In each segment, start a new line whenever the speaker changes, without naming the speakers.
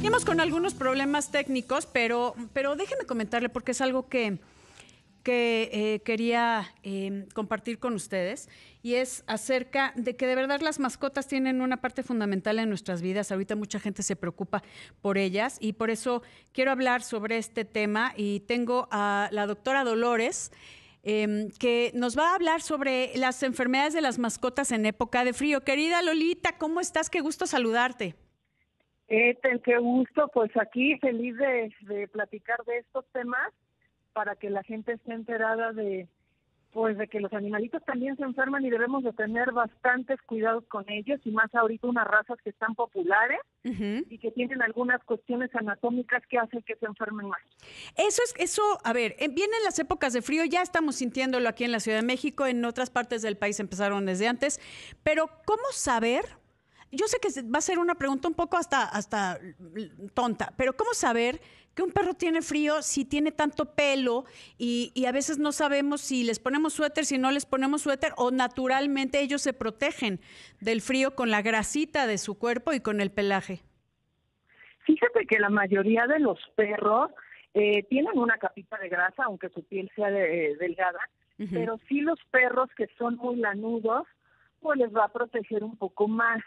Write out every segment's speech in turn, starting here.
Seguimos con algunos problemas técnicos, pero, pero déjeme comentarle porque es algo que, que eh, quería eh, compartir con ustedes y es acerca de que de verdad las mascotas tienen una parte fundamental en nuestras vidas. Ahorita mucha gente se preocupa por ellas y por eso quiero hablar sobre este tema y tengo a la doctora Dolores. Em, que nos va a hablar sobre las enfermedades de las mascotas en época de frío. Querida Lolita, ¿cómo estás? Qué gusto saludarte.
Ethel, qué gusto, pues aquí feliz de, de platicar de estos temas para que la gente esté enterada de pues de que los animalitos también se enferman y debemos de tener bastantes cuidados con ellos y más ahorita unas razas que están populares y que tienen algunas cuestiones anatómicas que hacen que se enfermen más.
Eso es eso, a ver, eh, vienen las épocas de frío, ya estamos sintiéndolo aquí en la Ciudad de México, en otras partes del país empezaron desde antes, pero ¿cómo saber yo sé que va a ser una pregunta un poco hasta, hasta tonta, pero ¿cómo saber que un perro tiene frío si tiene tanto pelo y, y, a veces no sabemos si les ponemos suéter, si no les ponemos suéter o naturalmente ellos se protegen del frío con la grasita de su cuerpo y con el pelaje?
Fíjate que la mayoría de los perros eh, tienen una capita de grasa, aunque su piel sea de, delgada, uh -huh. pero sí los perros que son muy lanudos, pues les va a proteger un poco más.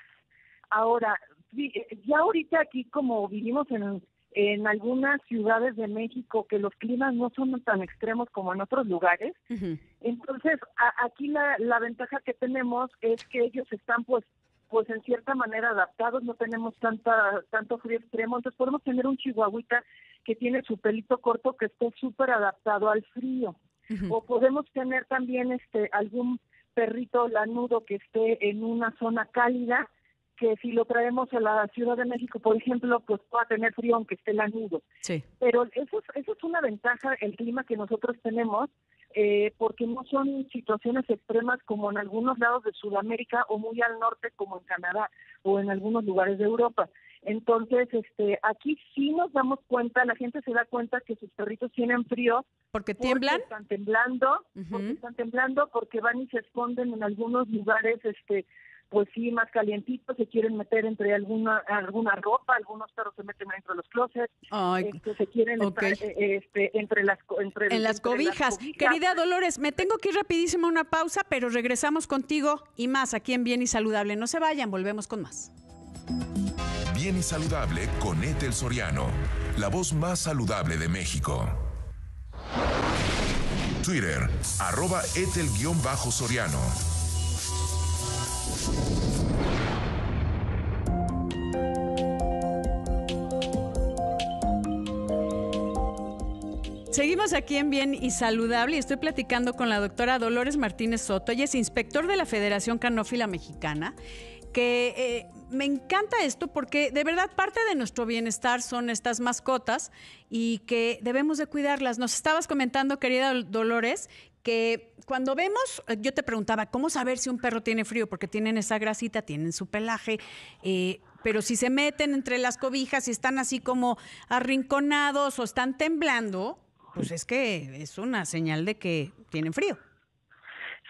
Ahora, ya ahorita aquí como vivimos en, en algunas ciudades de México que los climas no son tan extremos como en otros lugares, uh -huh. entonces a, aquí la, la ventaja que tenemos es que ellos están pues pues en cierta manera adaptados, no tenemos tanta tanto frío extremo, entonces podemos tener un chihuahuita que tiene su pelito corto que esté súper adaptado al frío. Uh -huh. O podemos tener también este algún perrito lanudo que esté en una zona cálida que si lo traemos a la Ciudad de México, por ejemplo, pues pueda tener frío aunque esté lanudo.
Sí.
Pero eso es, eso es una ventaja, el clima que nosotros tenemos, eh, porque no son situaciones extremas como en algunos lados de Sudamérica o muy al norte como en Canadá o en algunos lugares de Europa. Entonces, este, aquí sí nos damos cuenta, la gente se da cuenta que sus perritos tienen frío.
¿Porque tiemblan?
Porque están temblando, uh -huh. porque están temblando, porque van y se esconden en algunos lugares, este, pues sí, más calientitos, se quieren meter entre alguna alguna ropa, algunos perros se meten dentro de los closets,
Ay,
este, se quieren
okay.
estar, eh, este, entre las entre,
en las,
entre
cobijas.
las cobijas.
Querida Dolores, me tengo que ir rapidísimo a una pausa, pero regresamos contigo y más aquí en Bien y Saludable. No se vayan, volvemos con más.
Bien y Saludable con Ethel Soriano, la voz más saludable de México. Twitter, arroba Ethel-Soriano.
Seguimos aquí en Bien y Saludable y estoy platicando con la doctora Dolores Martínez Soto. Ella es inspector de la Federación Canófila Mexicana, que eh, me encanta esto porque de verdad parte de nuestro bienestar son estas mascotas y que debemos de cuidarlas. Nos estabas comentando, querida Dolores, que cuando vemos, yo te preguntaba, ¿cómo saber si un perro tiene frío? Porque tienen esa grasita, tienen su pelaje, eh, pero si se meten entre las cobijas y están así como arrinconados o están temblando, pues es que es una señal de que tienen frío.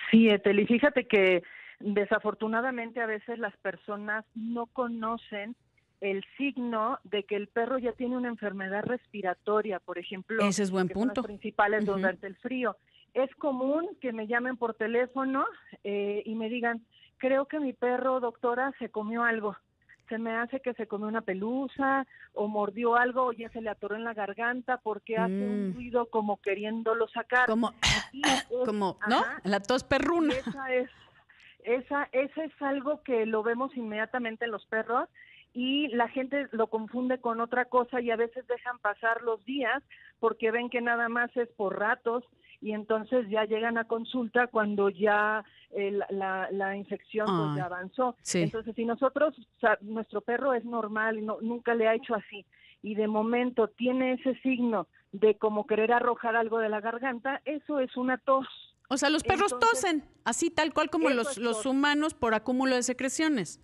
Sí, Etel, y fíjate que desafortunadamente a veces las personas no conocen el signo de que el perro ya tiene una enfermedad respiratoria, por ejemplo.
Ese es buen
que
punto.
Son las principales uh -huh. durante el frío. Es común que me llamen por teléfono eh, y me digan, creo que mi perro, doctora, se comió algo se me hace que se comió una pelusa o mordió algo o ya se le atoró en la garganta porque mm. hace un ruido como queriéndolo sacar.
Como, es, como ¿no? Ajá, la tos perruna.
Esa es, esa, esa es algo que lo vemos inmediatamente en los perros y la gente lo confunde con otra cosa y a veces dejan pasar los días porque ven que nada más es por ratos y entonces ya llegan a consulta cuando ya eh, la, la, infección ah, pues ya avanzó.
Sí.
Entonces, si nosotros, o sea, nuestro perro es normal y no, nunca le ha hecho así, y de momento tiene ese signo de como querer arrojar algo de la garganta, eso es una tos.
O sea, los perros Entonces, tosen, así tal cual como los, los humanos por acúmulo de secreciones.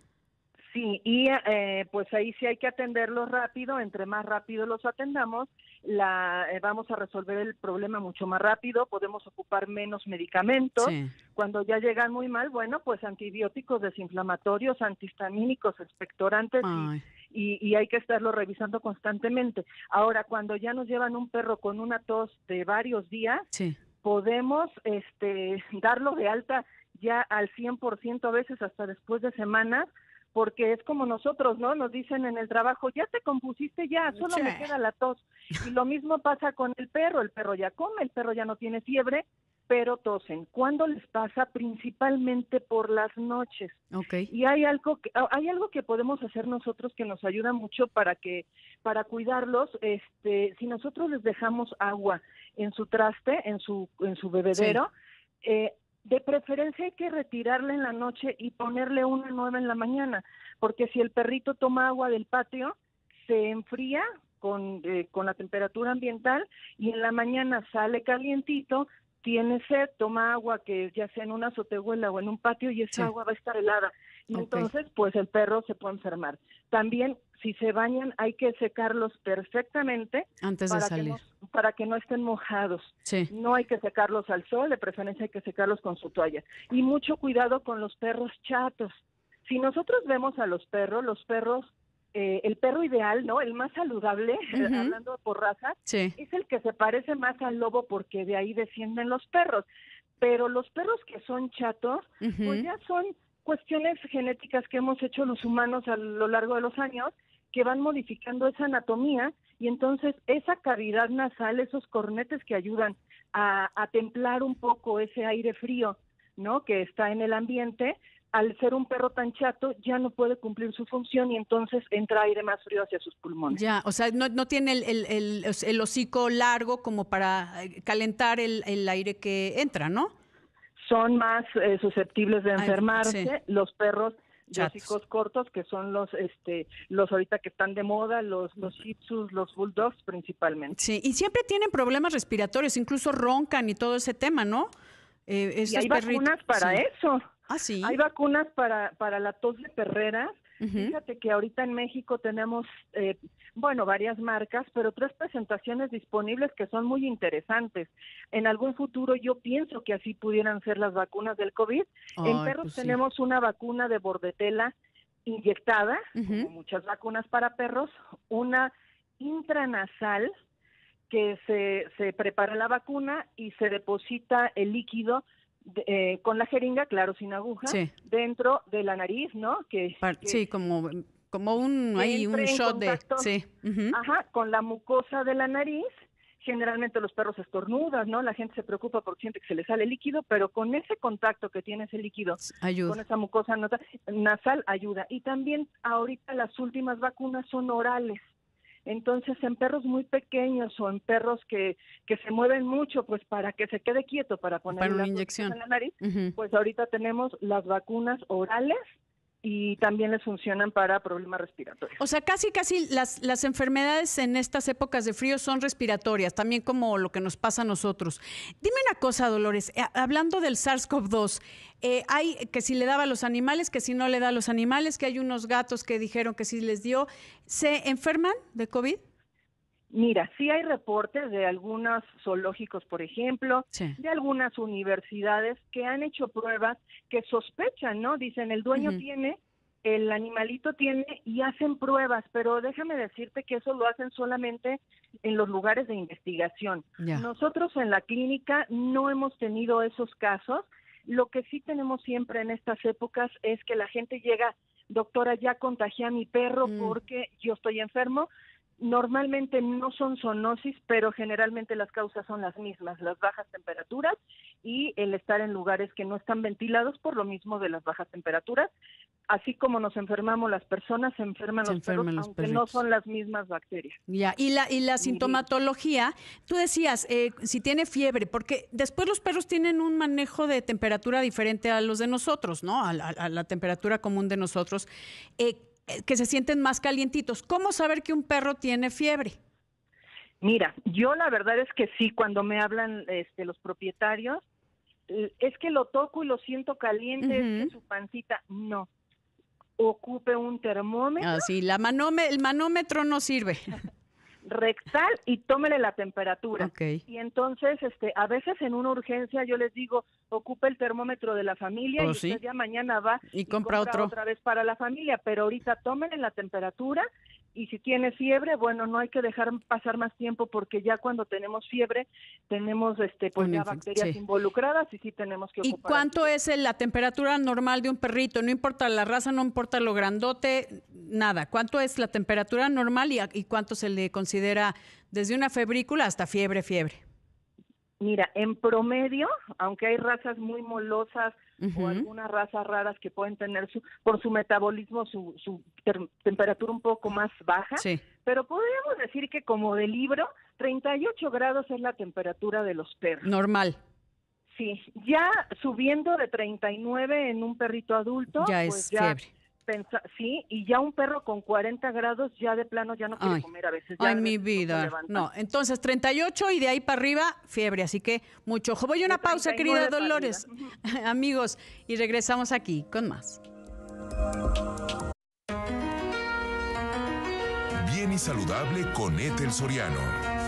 Sí, y eh, pues ahí sí hay que atenderlos rápido, entre más rápido los atendamos, la, eh, vamos a resolver el problema mucho más rápido, podemos ocupar menos medicamentos. Cuando ya llegan muy mal, bueno, pues antibióticos desinflamatorios, antihistamínicos, expectorantes y, y, hay que estarlo revisando constantemente. Ahora, cuando ya nos llevan un perro con una tos de varios días, podemos este, darlo de alta ya al 100% a veces hasta después de semanas porque es como nosotros, ¿no? Nos dicen en el trabajo, ya te compusiste ya, solo me queda la tos. Y lo mismo pasa con el perro, el perro ya come, el perro ya no tiene fiebre, pero tosen. ¿Cuándo les pasa? Principalmente por las noches.
Okay.
Y hay algo que hay algo que podemos hacer nosotros que nos ayuda mucho para que para cuidarlos, este, si nosotros les dejamos agua en su traste, en su en su bebedero, eh, de preferencia hay que retirarla en la noche y ponerle una nueva en la mañana, porque si el perrito toma agua del patio, se enfría con, eh, con la temperatura ambiental y en la mañana sale calientito, tiene sed, toma agua que ya sea en una azotehuela o en un patio y esa agua va a estar helada. Y entonces, pues el perro se puede enfermar. También, si se bañan, hay que secarlos perfectamente
antes de salir.
Que no, para que no estén mojados. No hay que secarlos al sol, de preferencia hay que secarlos con su toalla. Y mucho cuidado con los perros chatos. Si nosotros vemos a los perros, los perros eh, el perro ideal, ¿no? El más saludable, hablando por raza, es el que se parece más al lobo porque de ahí descienden los perros. Pero los perros que son chatos, pues ya son cuestiones genéticas que hemos hecho los humanos a lo largo de los años que van modificando esa anatomía y entonces esa cavidad nasal, esos cornetes que ayudan a, a templar un poco ese aire frío, ¿no? Que está en el ambiente, al ser un perro tan chato, ya no puede cumplir su función y entonces entra aire más frío hacia sus pulmones.
Ya, o sea, no, no tiene el, el, el, hocico largo como para eh, calentar el, aire que entra, ¿no?
Son más eh, susceptibles de enfermarse los perros de hocicos cortos, que son los este los ahorita que están de moda, los los shih tzus, los bulldogs principalmente.
Sí, y siempre tienen problemas respiratorios, incluso roncan y todo ese tema, ¿no?
Eh, y hay vacunas para eso.
Ah, sí.
Hay vacunas para, para la tos de perreras. Fíjate que ahorita en México tenemos, eh, bueno, varias marcas, pero tres presentaciones disponibles que son muy interesantes. En algún futuro yo pienso que así pudieran ser las vacunas del COVID. en perros pues tenemos una vacuna de bordetela inyectada, como muchas vacunas para perros, una intranasal que se, se prepara la vacuna y se deposita el líquido eh, con la jeringa, claro, sin aguja, dentro de la nariz, ¿no?
Que, sí, como, como un, ahí, un shot de... Sí.
Ajá, con la mucosa de la nariz. Generalmente los perros estornudan, ¿no? La gente se preocupa porque siente que se le sale líquido, pero con ese contacto que tiene ese líquido, con esa mucosa nasal, ayuda. Y también ahorita las últimas vacunas son orales. Entonces, en perros muy pequeños o en perros que, que se mueven mucho, pues para que se quede quieto, para poner
una inyección.
en la nariz, pues ahorita tenemos las vacunas orales y también les funcionan para problemas respiratorios.
O sea, casi, casi las, las enfermedades en estas épocas de frío son respiratorias, también como lo que nos pasa a nosotros. Dime una cosa, Dolores, eh, hablando del SARS-CoV-2, eh, hay que si le daba a los animales, que si no le da a los animales, que hay unos gatos que dijeron que sí les dio. ¿Se enferman de COVID?
Mira, sí hay reportes de algunos zoológicos, por ejemplo, de algunas universidades que han hecho pruebas que sospechan, ¿no? Dicen, el dueño tiene, el animalito tiene y hacen pruebas, pero déjame decirte que eso lo hacen solamente en los lugares de investigación. Nosotros en la clínica no hemos tenido esos casos. Lo que sí tenemos siempre en estas épocas es que la gente llega, doctora, ya contagié a mi perro mm. porque yo estoy enfermo, Normalmente no son zoonosis, pero generalmente las causas son las mismas, las bajas temperaturas y el estar en lugares que no están ventilados por lo mismo de las bajas temperaturas. Así como nos enfermamos las personas, se enferman los perros, aunque no son las mismas bacterias.
Ya, y la, y la sintomatología, tú decías, eh, si tiene fiebre, porque después los perros tienen un manejo de temperatura diferente a los de nosotros, ¿no? A, a la temperatura común de nosotros. Eh, que se sienten más calientitos. ¿Cómo saber que un perro tiene fiebre?
Mira, yo la verdad es que sí, cuando me hablan este, los propietarios, es que lo toco y lo siento caliente, es que su pancita, no. ocupe un termómetro.
Ah, sí, la el manómetro no sirve.
rectal y tómele la temperatura.
Okay.
Y entonces, este, a veces en una urgencia yo les digo, ocupe el termómetro de la familia
Oh,
y
sí.
usted ya mañana va
Y compra otro.
otra vez para la familia, pero ahorita tómenle la temperatura y si tiene fiebre, bueno, no hay que dejar pasar más tiempo porque ya cuando tenemos fiebre tenemos este pues ya bacterias
sí.
involucradas y sí tenemos que
¿Y
ocupar
cuánto es la temperatura normal de un perrito? No importa la raza, no importa lo grandote, nada. ¿Cuánto es la temperatura normal y, a- y cuánto se le considera desde una febrícula hasta fiebre, fiebre?
Mira, en promedio, aunque hay razas muy molosas O algunas razas raras que pueden tener su, por su metabolismo su, su temperatura un poco más baja,
Sí.
pero podríamos decir que como de libro, 38 grados es la temperatura de los perros.
Normal.
Sí, ya subiendo de 39 en un perrito adulto,
ya
pues
es
ya
fiebre.
Sí, y ya un perro con 40 grados ya de plano ya no quiere
Ay.
comer a veces. ya
Ay, mi vida. No, entonces 38 y de ahí para arriba, fiebre. Así que mucho ojo. Voy a una
De
pausa,
39
querida Dolores. Amigos, y regresamos aquí con más.
Bien y saludable con Ethel Soriano.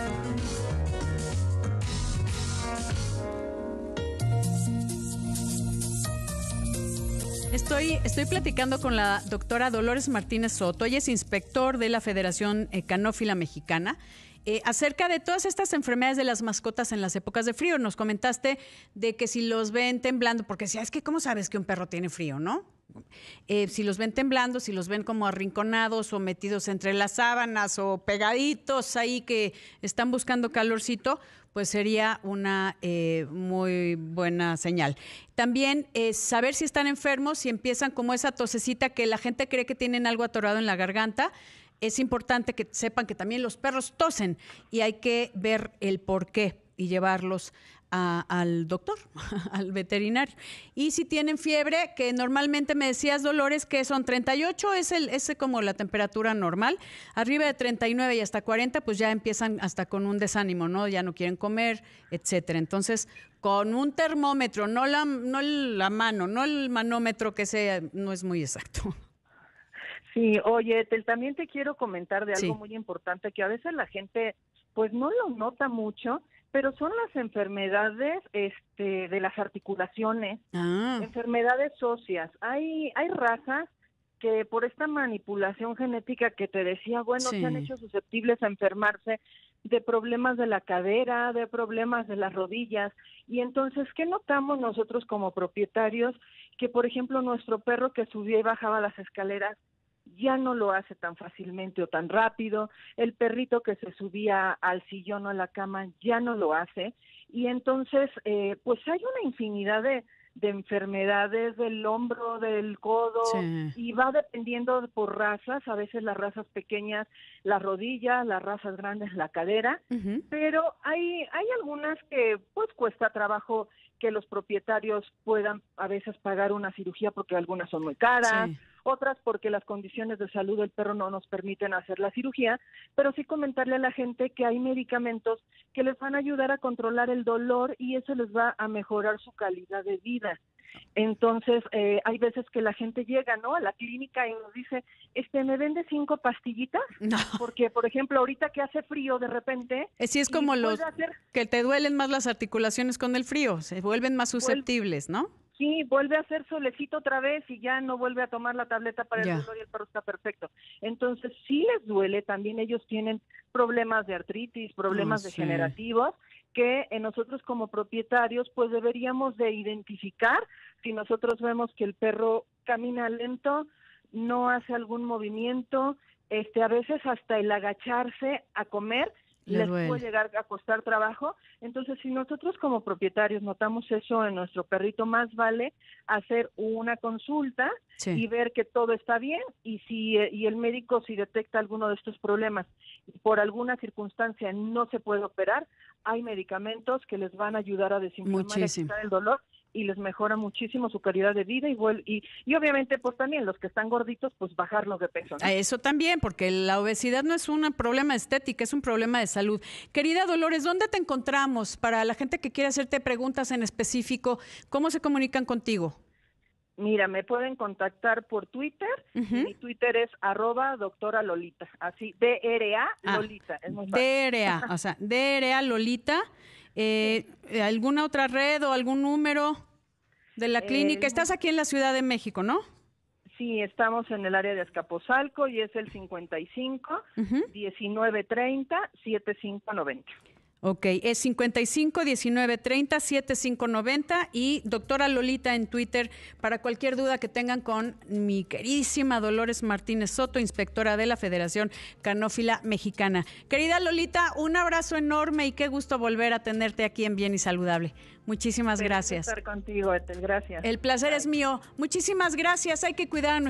Estoy, estoy platicando con la doctora Dolores Martínez Soto, ella es inspector de la Federación eh, Canófila Mexicana, eh, acerca de todas estas enfermedades de las mascotas en las épocas de frío. Nos comentaste de que si los ven temblando, porque si es que ¿cómo sabes que un perro tiene frío, no? Eh, si los ven temblando, si los ven como arrinconados o metidos entre las sábanas o pegaditos ahí que están buscando calorcito, pues sería una eh, muy buena señal. También eh, saber si están enfermos, si empiezan como esa tosecita que la gente cree que tienen algo atorado en la garganta. Es importante que sepan que también los perros tosen y hay que ver el por qué y llevarlos a- al doctor, al veterinario. Y si tienen fiebre, que normalmente me decías, Dolores, que son 38, es, el, es como la temperatura normal. Arriba de 39 y hasta 40, pues ya empiezan hasta con un desánimo, ¿no? Ya no quieren comer, etcétera. Entonces, con un termómetro, no la, no la mano, no el manómetro que sea, no es muy exacto.
Sí, oye, Ethel, también te quiero comentar de algo
Sí.
muy importante que a veces la gente pues no lo nota mucho, pero son las enfermedades este de las articulaciones,
Ah,
enfermedades óseas. Hay hay razas que por esta manipulación genética que te decía, bueno, se han hecho susceptibles a enfermarse de problemas de la cadera, de problemas de las rodillas. Y entonces, ¿qué notamos nosotros como propietarios? Que, por ejemplo, nuestro perro que subía y bajaba las escaleras ya no lo hace tan fácilmente o tan rápido. El perrito que se subía al sillón o a la cama ya no lo hace. Y entonces, eh, pues hay una infinidad de, de enfermedades del hombro, del codo,
Sí.
y va dependiendo por razas, a veces las razas pequeñas, las rodillas, las razas grandes, la cadera, pero hay, hay algunas que pues cuesta trabajo que los propietarios puedan a veces pagar una cirugía porque algunas son muy caras,
Sí.
Otras porque las condiciones de salud del perro no nos permiten hacer la cirugía, pero sí comentarle a la gente que hay medicamentos que les van a ayudar a controlar el dolor y eso les va a mejorar su calidad de vida. Entonces, eh, hay veces que la gente llega, ¿no? A la clínica y nos dice, este, ¿me vende cinco pastillitas?
No.
Porque, por ejemplo, ahorita que hace frío de repente...
Eh, Sí, es como los
hacer-
que te duelen más las articulaciones con el frío, se vuelven más susceptibles, ¿no?
Sí, vuelve a hacer solecito otra vez y ya no vuelve a tomar la tableta para el dolor y el perro está perfecto. Entonces, sí les duele, también ellos tienen problemas de artritis, problemas
sí.
degenerativos, que en nosotros como propietarios pues deberíamos de identificar si nosotros vemos que el perro camina lento, no hace algún movimiento, este a veces hasta el agacharse a comer
Le
les
duele.
puede llegar a costar trabajo. Entonces, si nosotros como propietarios notamos eso en nuestro perrito, más vale hacer una consulta
Sí.
y ver que todo está bien y si eh, y el médico si detecta alguno de estos problemas y por alguna circunstancia no se puede operar, hay medicamentos que les van a ayudar a desinflamar el dolor y les mejora muchísimo su calidad de vida y, vuel- y y obviamente pues también los que están gorditos pues bajarlos de peso. ¿no?
A eso también, porque la obesidad no es un problema estético, es un problema de salud. Querida Dolores, ¿dónde te encontramos? Para la gente que quiere hacerte preguntas en específico, ¿cómo se comunican contigo?
Mira, me pueden contactar por Twitter. Mi Twitter es arroba doctora Lolita. Así, D-R-A ah, Lolita.
D-R-A, o sea, D-R-A Lolita. Eh, ¿Alguna otra red o algún número de la clínica? Estás aquí en la Ciudad de México, ¿no?
Sí, estamos en el área de Escaposalco y es el 55 1930 7590.
Ok, es 55 19 30 7590 y doctora Lolita en Twitter para cualquier duda que tengan con mi queridísima Dolores Martínez Soto, inspectora de la Federación Canófila Mexicana. Querida Lolita, un abrazo enorme y qué gusto volver a tenerte aquí en Bien y Saludable. Muchísimas gracias.
estar contigo, Etel. Gracias.
El placer es mío. Muchísimas gracias. Hay que cuidar a